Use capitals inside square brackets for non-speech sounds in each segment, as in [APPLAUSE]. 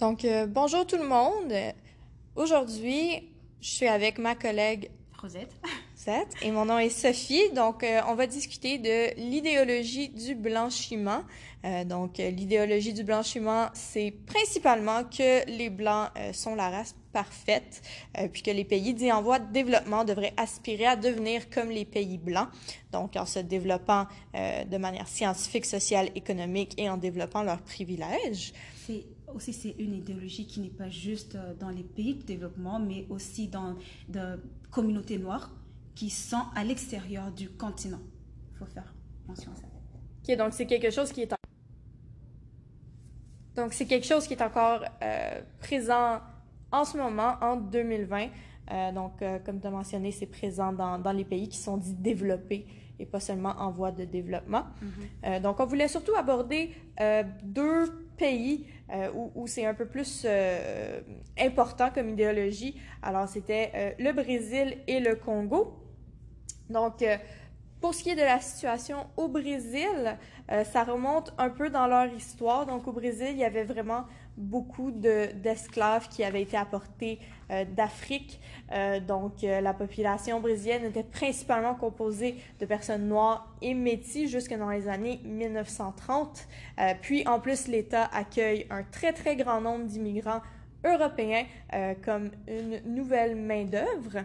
Donc, euh, bonjour tout le monde. Aujourd'hui, je suis avec ma collègue Rosette. Rosette et mon nom est Sophie. Donc, euh, on va discuter de l'idéologie du blanchiment. Euh, donc, euh, l'idéologie du blanchiment, c'est principalement que les Blancs euh, sont la race parfaite, euh, puis que les pays dits en voie de développement devraient aspirer à devenir comme les pays blancs, donc en se développant euh, de manière scientifique, sociale, économique et en développant leurs privilèges. C'est aussi c'est une idéologie qui n'est pas juste euh, dans les pays de développement, mais aussi dans de communautés noires qui sont à l'extérieur du continent. Il faut faire mention à ça. Ok, donc c'est quelque chose qui est en... donc c'est quelque chose qui est encore euh, présent en ce moment en 2020. Euh, donc euh, comme tu as mentionné, c'est présent dans, dans les pays qui sont dits développés et pas seulement en voie de développement. Euh, donc on voulait surtout aborder deux pays euh, où, c'est un peu plus euh, important comme idéologie. Alors c'était euh, le Brésil et le Congo. Donc euh, pour ce qui est de la situation au Brésil, ça remonte un peu dans leur histoire. Donc au Brésil, il y avait vraiment beaucoup de- d'esclaves qui avaient été apportés euh, d'Afrique. Euh, donc euh, la population brésilienne était principalement composée de personnes noires et métis jusque dans les années 1930. Euh, puis en plus, l'État accueille un très très grand nombre d'immigrants européens comme une nouvelle main-d'œuvre.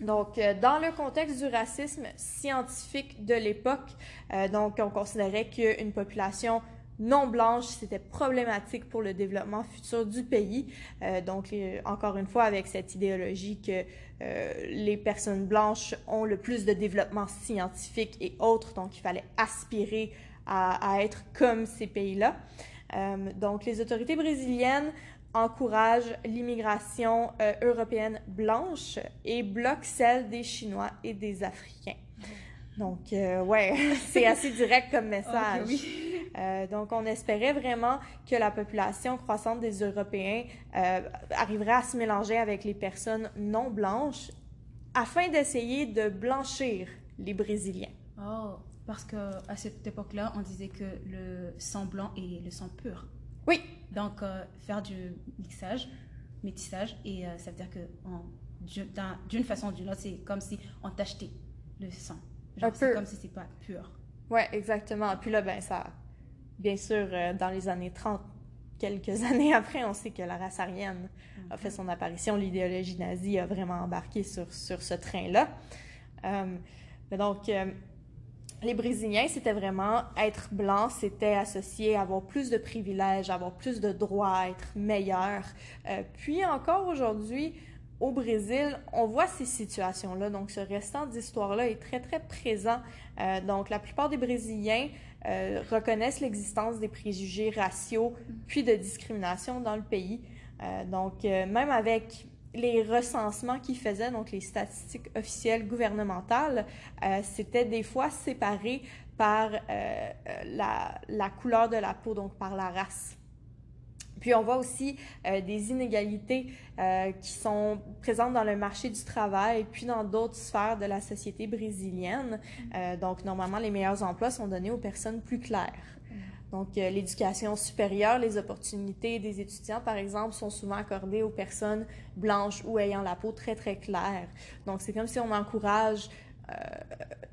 Donc, dans le contexte du racisme scientifique de l'époque, donc on considérait qu'une population non blanche, c'était problématique pour le développement futur du pays. Euh, donc, les- encore une fois, avec cette idéologie que euh, les personnes blanches ont le plus de développement scientifique et autres, donc il fallait aspirer à, à être comme ces pays-là. Euh, donc, les autorités brésiliennes encouragent l'immigration euh, européenne blanche et bloquent celle des Chinois et des Africains. Donc, euh, ouais, [LAUGHS] c'est assez direct comme message. Oui. Euh, donc, on espérait vraiment que la population croissante des Européens euh, arriverait à se mélanger avec les personnes non blanches afin d'essayer de blanchir les Brésiliens. Oh, parce que à cette époque-là, on disait que le sang blanc est le sang pur. Oui, Donc, euh, faire du mixage, métissage, et ça veut dire que d'une d'un- d'une façon ou d'une autre, c'est comme si on t'achetait le sang. Genre, Un c'est peu. comme si c'est pas pur. ouais, exactement. Puis là, ben, ça, bien sûr, euh, dans les années 30, quelques [LAUGHS] années après, on sait que la race aryenne a fait son apparition. L'idéologie nazie a vraiment embarqué sur, sur ce train-là. Euh, mais donc, euh, les Brésiliens, c'était vraiment être blanc, c'était associé à avoir plus de privilèges, avoir plus de droits, être meilleur. Euh, puis encore aujourd'hui, au Brésil, on voit ces situations-là. Donc, ce restant d'histoire-là est très, très présent. Euh, donc, la plupart des Brésiliens euh, reconnaissent l'existence des préjugés raciaux puis de discrimination dans le pays. Euh, donc, même avec les recensements qu'ils faisaient, donc les statistiques officielles gouvernementales, c'était des fois séparé par la couleur de la peau, donc par la race. Puis on voit aussi euh, des inégalités euh, qui sont présentes dans le marché du travail, puis dans d'autres sphères de la société brésilienne. Euh, donc normalement, les meilleurs emplois sont donnés aux personnes plus claires. Donc euh, l'éducation supérieure, les opportunités des étudiants, par exemple, sont souvent accordées aux personnes blanches ou ayant la peau très très claire. Donc c'est comme si on encourage euh,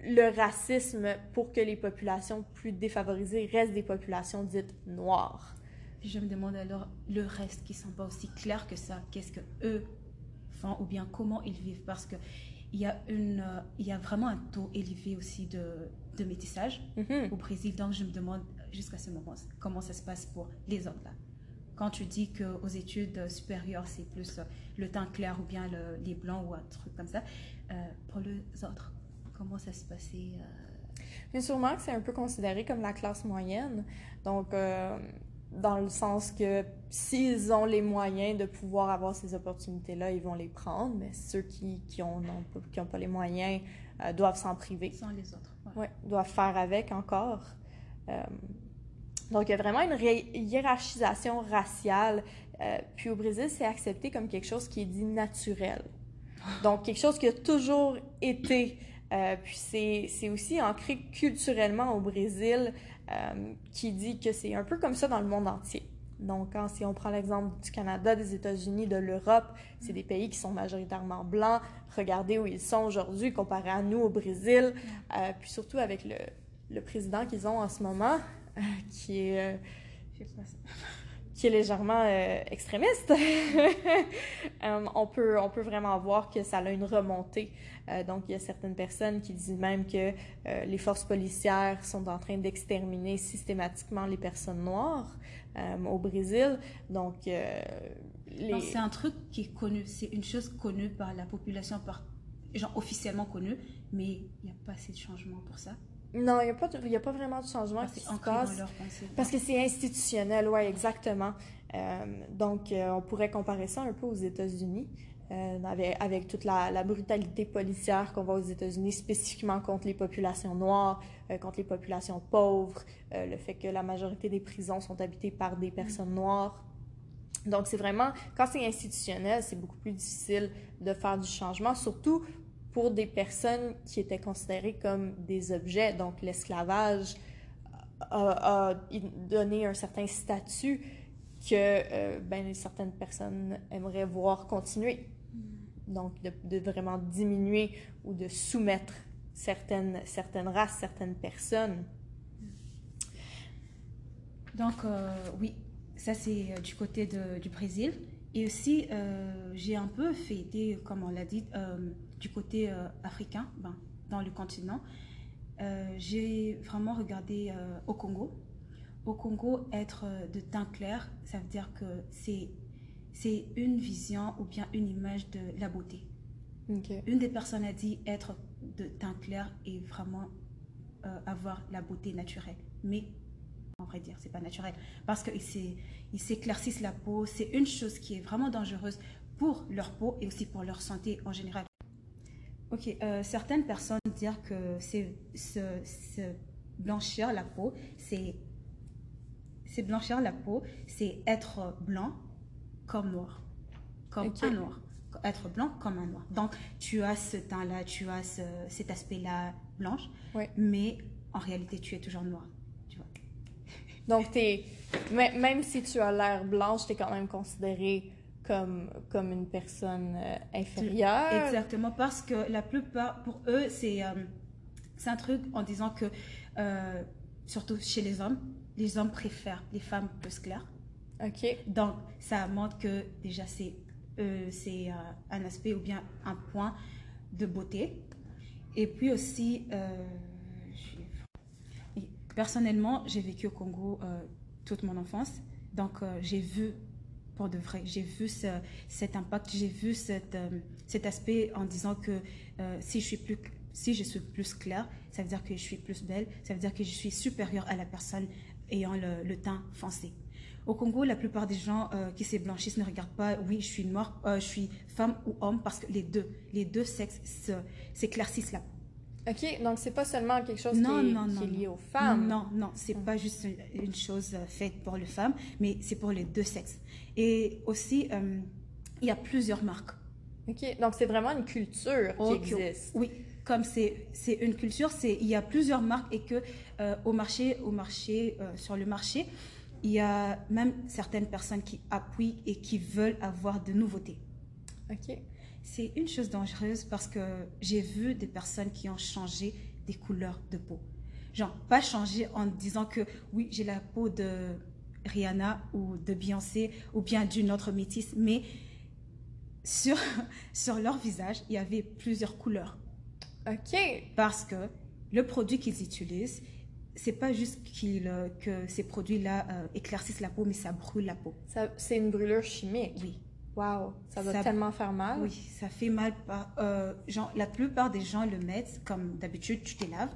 le racisme pour que les populations plus défavorisées restent des populations dites noires. Je me demande alors le reste qui sont pas aussi clairs que ça. Qu'est-ce que eux font ou bien comment ils vivent? Parce que il y a une, euh, il y a vraiment un taux élevé aussi de, de métissage Mhm. au Brésil. Donc je me demande jusqu'à ce moment comment ça se passe pour les autres là? Quand tu dis qu'aux études supérieures c'est plus euh, le teint clair ou bien le- les blancs ou un truc comme ça, euh, pour les autres comment ça se passait euh, Mais sûrement que c'est un peu considéré comme la classe moyenne. Donc, euh, dans le sens que s'ils ont les moyens de pouvoir avoir ces opportunités-là, ils vont les prendre. Mais ceux qui qui ont, non pas, qui ont pas les moyens euh, doivent s'en priver. sans les autres ouais. Ouais, doivent faire avec encore. Euh, donc, il y a vraiment une hiérarchisation raciale. Euh, puis au Brésil, c'est accepté comme quelque chose qui est dit naturel. Donc, quelque chose qui a toujours été. Puis c'est c'est aussi ancré culturellement au Brésil, euh, qui dit que c'est un peu comme ça dans le monde entier. Donc, quand, si on prend l'exemple du Canada, des États-Unis, de l'Europe, c'est des pays qui sont majoritairement blancs. Regardez où ils sont aujourd'hui comparé à nous au Brésil. Euh, puis surtout avec le, le président qu'ils ont en ce moment, euh, qui est... Qui est légèrement euh, extrémiste, [LAUGHS] euh, on, peut, on peut vraiment voir que ça a une remontée. Euh, donc, il y a certaines personnes qui disent même que les forces policières sont en train d'exterminer systématiquement les personnes noires au Brésil. Donc, c'est un truc qui est connu, c'est une chose connue par la population, par, genre officiellement connue, mais il n'y a pas assez de changement pour ça. Non, il n'y a, pas a pas vraiment de changement parce qui se passe. Parce que c'est institutionnel, oui, exactement. Euh, donc, euh, on pourrait comparer ça un peu aux États-Unis, euh, avec, avec, toute la, la brutalité policière qu'on voit aux États-Unis, spécifiquement contre les populations noires, contre les populations pauvres, le fait que la majorité des prisons sont habitées par des personnes mm. noires. Donc, c'est vraiment, quand c'est institutionnel, c'est beaucoup plus difficile de faire du changement, surtout pour des personnes qui étaient considérées comme des objets. Donc, l'esclavage a, donné un certain statut que euh, ben, certaines personnes aimeraient voir continuer. Donc, de, vraiment diminuer ou de soumettre certaines, certaines races, certaines personnes. Donc, euh, oui, ça c'est euh, du côté du Brésil. Et aussi, j'ai un peu fêté, comme on l'a dit, du côté euh, africain, ben, dans le continent, euh, j'ai vraiment regardé euh, au Congo. Au Congo, être de teint clair, ça veut dire que c'est c'est une vision ou bien une image de la beauté. Une des personnes a dit être de teint clair et vraiment avoir la beauté naturelle. Mais en vrai dire, c'est pas naturel parce qu'ils s'éclaircissent la peau. C'est une chose qui est vraiment dangereuse pour leur peau et aussi pour leur santé en général. Ok, euh, certaines personnes disent que c'est se, blanchir la peau, c'est blanchir la peau, c'est être blanc comme noir, comme un noir, être blanc comme un noir. Donc tu as ce teint-là, tu as cet aspect-là blanche, mais en réalité tu es toujours noir, tu vois. Donc es, même si tu as l'air blanche, tu es quand même considéré comme, comme une personne euh, inférieure. Exactement, parce que la plupart, pour eux, c'est euh, c'est un truc en disant que, euh, surtout chez les hommes, les hommes préfèrent les femmes plus claires. OK. Donc, ça montre que déjà, c'est c'est un aspect ou bien un point de beauté. Et puis aussi, personnellement, j'ai vécu au Congo toute mon enfance. Donc, j'ai vu pour de vrai. J'ai vu cet impact, j'ai vu cette, euh, cet aspect en disant que euh, si, je suis plus, si je suis plus claire, ça veut dire que je suis plus belle, ça veut dire que je suis supérieure à la personne ayant le, teint foncé. Au Congo, la plupart des gens euh, qui s'éblanchissent ne regardent pas, oui, je suis noire, je suis femme ou homme, parce que les deux, les deux sexes s'éclaircissent là. OK, donc c'est pas seulement quelque chose qui, est, lié aux femmes. Non, non, c'est n'est pas juste une chose faite pour les femmes, mais c'est pour les deux sexes. Et aussi, euh, il y a plusieurs marques. OK, donc c'est vraiment une culture qui existe. Oui, comme c'est une culture, il y a plusieurs marques et que euh, au marché, au marché euh, sur le marché, il y a même certaines personnes qui appuient et qui veulent avoir de nouveautés. OK. C'est une chose dangereuse parce que j'ai vu des personnes qui ont changé des couleurs de peau. Genre, pas changé en disant que oui, j'ai la peau de Rihanna ou de Beyoncé ou bien d'une autre métisse, mais sur, [LAUGHS] sur leur visage, il y avait plusieurs couleurs. OK. Parce que le produit qu'ils utilisent, c'est pas juste euh, que ces produits-là euh, éclaircissent la peau, mais ça brûle la peau. C'est une brûlure chimique. Oui. Wow, ça doit tellement faire mal. Oui, ça fait mal. Par, euh, genre, la plupart des gens le mettent comme d'habitude, tu te laves,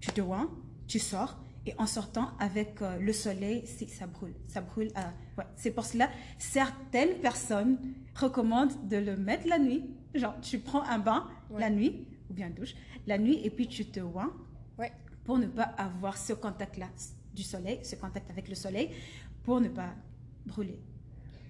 tu te oins, tu sors, et en sortant avec euh, le soleil, ça brûle. Ça brûle. ouais. C'est pour cela, certaines personnes recommandent de le mettre la nuit. Genre, tu prends un bain la nuit, ou bien douche, la nuit, et puis tu te oins ouais. pour ne pas avoir ce contact-là du soleil, ce contact avec le soleil, pour ne pas brûler.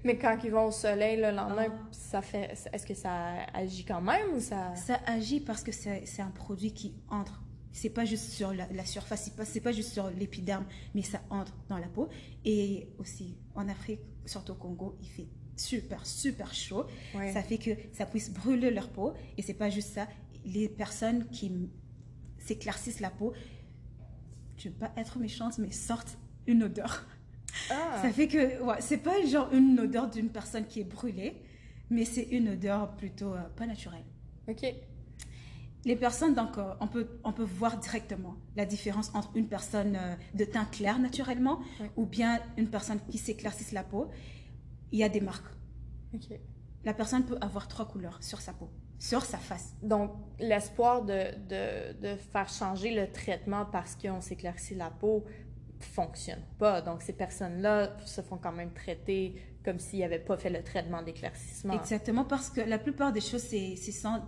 Mais quand ils vont au soleil le lendemain, ah. ça fait, est-ce que ça agit quand même ou ça? Ça agit parce que c'est un produit qui entre c'est pas juste sur la, surface, c'est pas, pas juste sur l'épiderme, mais ça entre dans la peau. Et aussi, en Afrique, surtout au Congo, il fait super, super chaud. Ça fait que ça puisse brûler leur peau. Et c'est pas juste ça. Les personnes qui s'éclaircissent la peau, je veux pas être méchante, mais sortent une odeur. Ah. Ça fait que, ouais, c'est pas genre une odeur d'une personne qui est brûlée, mais c'est une odeur plutôt euh, pas naturelle. Ok. Les personnes, donc, euh, on, peut, on peut voir directement la différence entre une personne euh, de teint clair naturellement ou bien une personne qui s'éclaircisse la peau. Il y a des marques. Ok. La personne peut avoir trois couleurs sur sa peau, sur sa face. Donc, l'espoir de, de, de, faire changer le traitement parce qu'on s'éclaircit la peau fonctionne pas. Donc, ces personnes-là se font quand même traiter comme s'ils n'avaient pas fait le traitement d'éclaircissement. Exactement, parce que la plupart des choses, c'est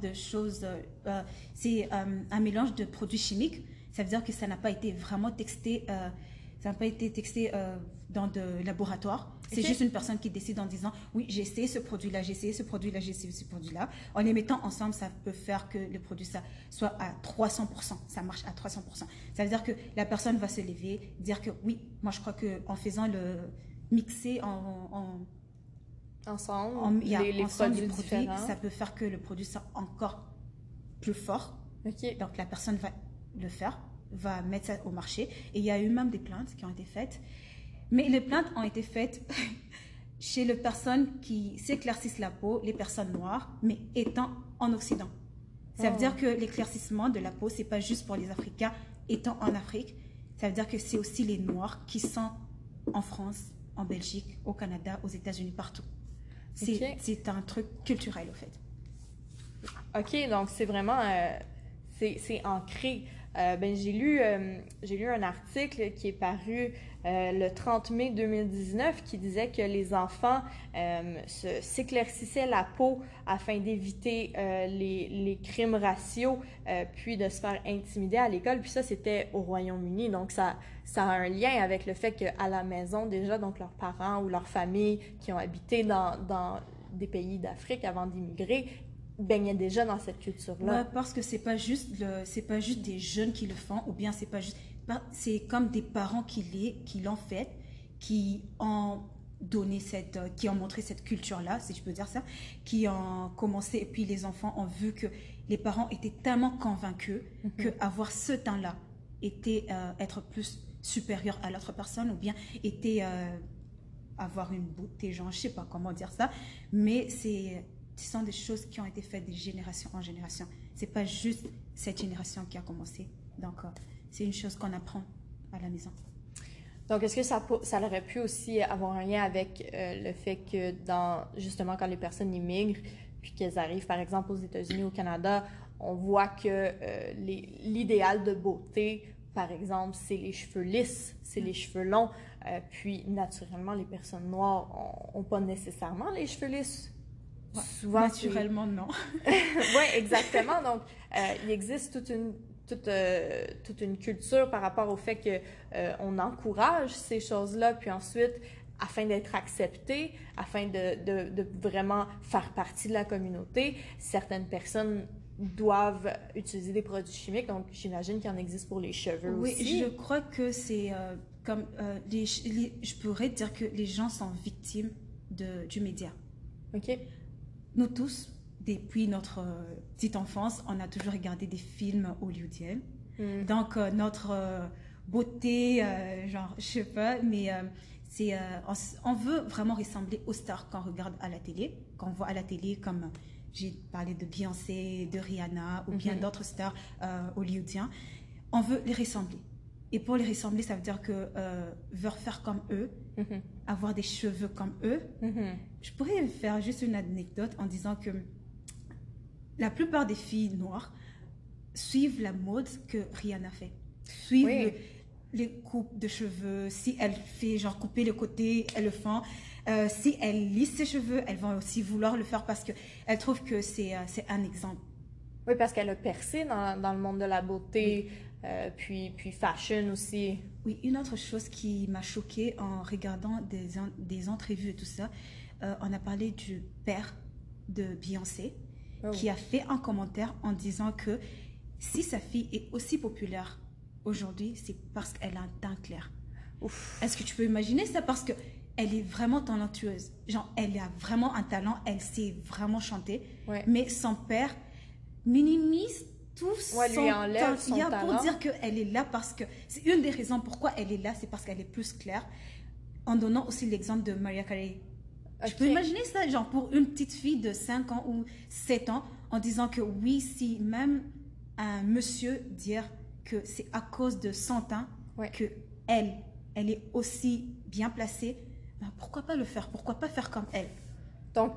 de choses, euh, euh, c'est euh, un mélange de produits chimiques. Ça veut dire que ça n'a pas été vraiment texté, ça n'a pas été texté dans de laboratoire. C'est juste une personne qui décide en disant oui, j'ai essayé ce produit-là, j'ai essayé ce produit-là, j'ai essayé ce produit-là. En les mettant ensemble, ça peut faire que le produit ça soit à 300%. Ça marche à 300%. Ça veut dire que la personne va se lever, dire que oui, moi je crois que en faisant le mixer en, ensemble les, les produits, différents. ça peut faire que le produit soit encore plus fort. Donc la personne va le faire, va mettre ça au marché. Et il y a eu même des plaintes qui ont été faites. Mais les plaintes ont été faites [LAUGHS] chez les personnes qui s'éclaircissent la peau, les personnes noires, mais étant en Occident. Ça veut oh. dire que l'éclaircissement de la peau, c'est pas juste pour les Africains étant en Afrique. Ça veut dire que c'est aussi les Noirs qui sont en France, en Belgique, au Canada, aux États-Unis, partout. C'est un truc culturel, au fait. OK, donc c'est vraiment... Euh, c'est ancré. Euh, ben, j'ai lu, euh, lu un article qui est paru euh, le 30 mai 2019 qui disait que les enfants s'éclaircissaient la peau afin d'éviter les, les, crimes raciaux, puis de se faire intimider à l'école. Puis ça, c'était au Royaume-Uni. Donc, ça, ça a un lien avec le fait qu'à la maison, déjà, donc leurs parents ou leurs familles qui ont habité dans, dans des pays d'Afrique avant d'immigrer baignait déjà dans cette culture-là. parce que c'est pas juste c'est pas juste des jeunes qui le font, ou bien c'est pas juste, c'est comme des parents qui qui l'ont fait, qui ont donné cette, euh, qui ont montré cette culture-là, si je peux dire ça, qui ont commencé, et puis les enfants ont vu que les parents étaient tellement convaincus mhm. que avoir ce temps-là était euh, être plus supérieur à l'autre personne, ou bien était euh, avoir une beauté, genre, je sais pas comment dire ça, mais c'est ce sont des choses qui ont été faites de génération en génération. C'est pas juste cette génération qui a commencé. Donc, euh, c'est une chose qu'on apprend à la maison. Donc, est-ce que ça, ça aurait pu aussi avoir un lien avec euh, le fait que, justement, quand les personnes immigrent, puis qu'elles arrivent, par exemple, aux États-Unis, au Canada, on voit que euh, l'idéal de beauté, par exemple, c'est les cheveux lisses, c'est les cheveux longs. puis, naturellement, les personnes noires n'ont pas nécessairement les cheveux lisses souvent. Naturellement, non. [LAUGHS] oui, exactement. Donc, euh, il existe toute une, toute, euh, toute une culture par rapport au fait qu'on euh, on encourage ces choses-là, puis ensuite, afin d'être accepté, afin de, de, de, vraiment faire partie de la communauté, certaines personnes doivent utiliser des produits chimiques. Donc, j'imagine qu'il en existe pour les cheveux aussi. Oui, je crois que c'est comme... Les, je pourrais dire que les gens sont victimes de, du média. OK nous tous, depuis notre euh, petite enfance, on a toujours regardé des films hollywoodiens. Hmm. Donc, euh, notre euh, beauté, genre, je sais pas, mais c'est, on, veut vraiment ressembler aux stars qu'on regarde à la télé, qu'on voit à la télé, comme j'ai parlé de Beyoncé, de Rihanna, ou bien hmm. d'autres stars hollywoodiens. On veut les ressembler. Et pour les ressembler, ça veut dire que veut faire comme eux, mhm. Avoir des cheveux comme eux. Mhm. Je pourrais faire juste une anecdote en disant que la plupart des filles noires suivent la mode que Rihanna fait. Suivent les coupes de cheveux. Si elle fait genre couper le côté, elles le font. Euh, si elle lisse ses cheveux, elles vont aussi vouloir le faire parce qu'elles trouvent que c'est euh, un exemple. Oui, parce qu'elle a percé dans, dans, le monde de la beauté. Euh, puis, puis fashion aussi. Oui, une autre chose qui m'a choquée en regardant des, des entrevues et tout ça, euh, on a parlé du père de Beyoncé, oh. qui a fait un commentaire en disant que si sa fille est aussi populaire aujourd'hui, c'est parce qu'elle a un teint clair. Est-ce que tu peux imaginer ça? Parce que elle est vraiment talentueuse. Genre, elle a vraiment un talent, elle sait vraiment chanter. Mais son père minimise tout son talent. Il y a pour dire qu'elle est là parce que... C'est une des raisons pourquoi elle est là, c'est parce qu'elle est plus claire. En donnant aussi l'exemple de Maria Carey. Tu peux imaginer ça, genre pour une petite fille de 5 ans ou 7 ans, en disant que oui, si même un monsieur dire que c'est à cause de son teint que elle, elle est aussi bien placée, ben pourquoi pas le faire? Pourquoi pas faire comme elle? Donc,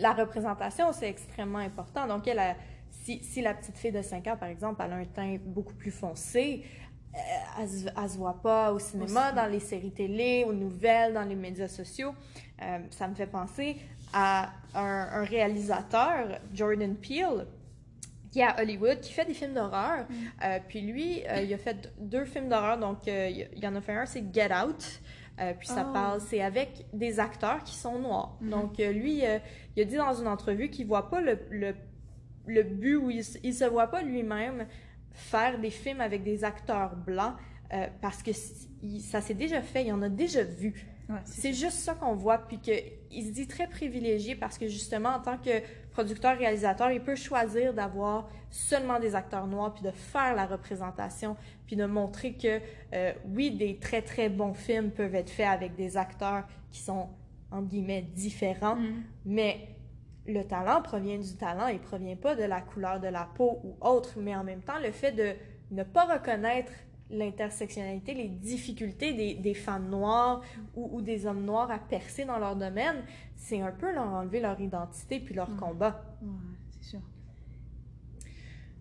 la représentation, c'est extrêmement important. Donc, elle a, si, si, la petite fille de 5 ans, par exemple, elle a un teint beaucoup plus foncé, euh, elle ne se voit pas au cinéma, dans les séries télé, aux nouvelles, dans les médias sociaux. Euh, ça me fait penser à un, réalisateur, Jordan Peele, qui est à Hollywood, qui fait des films d'horreur. Mm. Euh, puis lui, il a fait deux films d'horreur. Donc, il y en a fait un, c'est Get Out. puis ça oh. parle, c'est avec des acteurs qui sont noirs. Mm-hmm. Donc, lui, il a dit dans une entrevue qu'il voit pas le, le, le but où il, il se voit pas lui-même faire des films avec des acteurs blancs euh, parce que ça s'est déjà fait, il y en a déjà vu. c'est juste ça qu'on voit, puis qu'il se dit très privilégié parce que justement, en tant que producteur-réalisateur, il peut choisir d'avoir seulement des acteurs noirs, puis de faire la représentation, puis de montrer que, euh, oui, des très très bons films peuvent être faits avec des acteurs qui sont, entre guillemets, différents, mm. mais le talent provient du talent, il provient pas de la couleur de la peau ou autre, mais en même temps, le fait de ne pas reconnaître l'intersectionnalité, les difficultés des, des femmes noires ou, des hommes noirs à percer dans leur domaine, c'est un peu leur enlever leur identité puis leur combat. c'est sûr.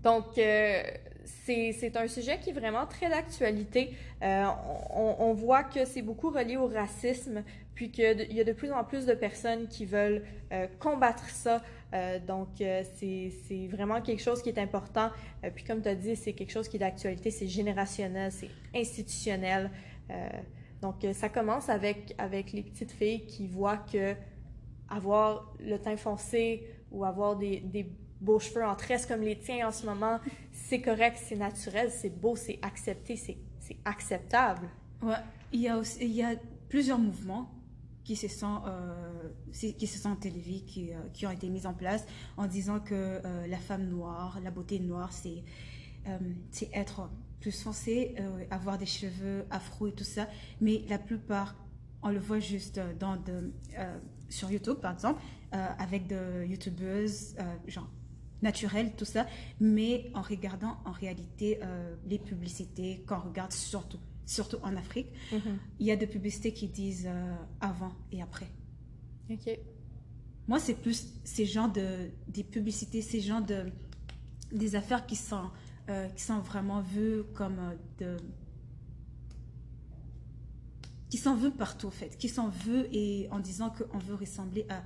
Donc, euh, c'est un sujet qui est vraiment très d'actualité. Euh, on, voit que c'est beaucoup relié au racisme, puis qu'il y a de plus en plus de personnes qui veulent euh, combattre ça. Euh, donc, c'est vraiment quelque chose qui est important. puis, comme tu as dit, c'est quelque chose qui est d'actualité, c'est générationnel, c'est institutionnel. donc, ça commence avec, les petites filles qui voient que avoir le teint foncé ou avoir des beaux cheveux en tresse comme les tiens en ce moment, c'est correct, c'est naturel, c'est beau, c'est accepté, c'est acceptable. Ouais, il y a aussi, il y a plusieurs mouvements qui se sont, euh, qui se élevés, qui, euh, qui, ont été mis en place en disant que euh, la femme noire, la beauté noire, c'est c'est être plus foncé, avoir des cheveux afro et tout ça. Mais la plupart, on le voit juste dans de, sur YouTube, par exemple, avec de youtubeuses, genre naturelles, tout ça. Mais en regardant en réalité les publicités, qu'on regarde surtout surtout en Afrique, mhm. il y a des publicités qui disent euh, avant et après. Ok. Moi, c'est plus ces genres de des publicités, ces genres de des affaires qui sont euh, qui sont vraiment vues comme euh, de qui sont vues partout en fait, qui sont vues et en disant qu'on veut ressembler à,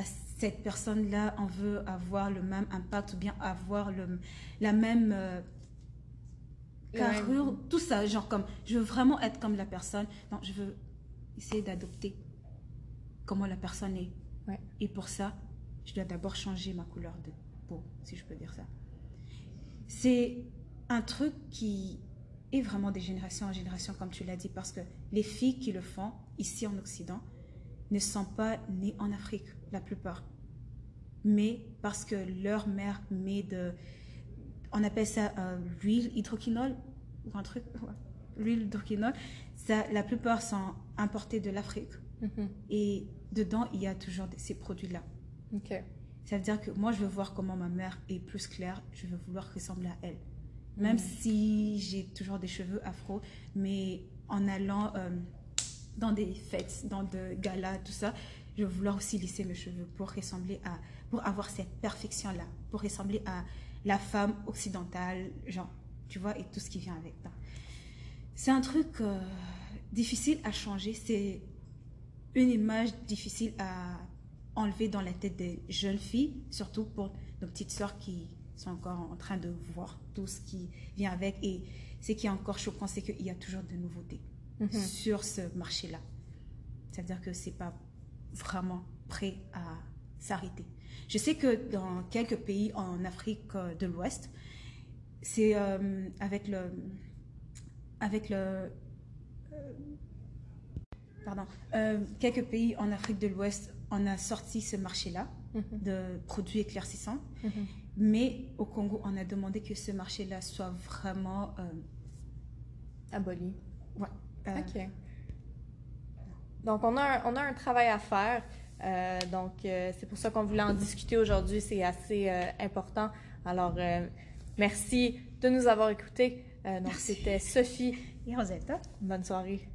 à cette personne-là, on veut avoir le même impact ou bien avoir le, la même carrure, tout ça, genre comme, je veux vraiment être comme la personne. Non, je veux essayer d'adopter comment la personne est. Et pour ça, je dois d'abord changer ma couleur de peau, si je peux dire ça. C'est un truc qui est vraiment des générations en génération, comme tu l'as dit, parce que les filles qui le font ici en Occident ne sont pas nées en Afrique, la plupart. Mais parce que leur mère met de, on appelle ça euh, l'huile hydroquinol ou un truc, l'huile hydroquinol. Ça, la plupart sont importés de l'Afrique. Mhm. Et dedans, il y a toujours ces produits-là. Ça veut dire que moi, je veux voir comment ma mère est plus claire. Je veux vouloir ressembler à elle. Même mhm. si j'ai toujours des cheveux afro, mais en allant euh, dans des fêtes, dans des galas, tout ça, je vouloir aussi lisser mes cheveux pour ressembler à, pour avoir cette perfection-là, pour ressembler à la femme occidentale, genre, tu vois, et tout ce qui vient avec. C'est un truc euh, difficile à changer, c'est une image difficile à enlever dans la tête des jeunes filles, surtout pour nos petites sœurs qui sont encore en train de voir tout ce qui vient avec. Et ce qui est encore choquant, c'est qu'il y a toujours de nouveautés mhm. sur ce marché-là. Ça veut dire que c'est pas vraiment prêt à s'arrêter. Je sais que dans quelques pays en Afrique de l'Ouest, c'est euh, avec le avec le euh, pardon euh, quelques pays en Afrique de l'Ouest on a sorti ce marché-là Mhm. de produits éclaircissants Mhm. mais au Congo on a demandé que ce marché-là soit vraiment euh, Aboli. ouais, euh, OK. Donc, on a un, on a un travail à faire. Euh, donc, euh, c'est pour ça qu'on voulait en discuter aujourd'hui. C'est assez euh, important. Alors, merci de nous avoir écoutés. Donc, c'était Sophie. et Rosetta Bonne soirée.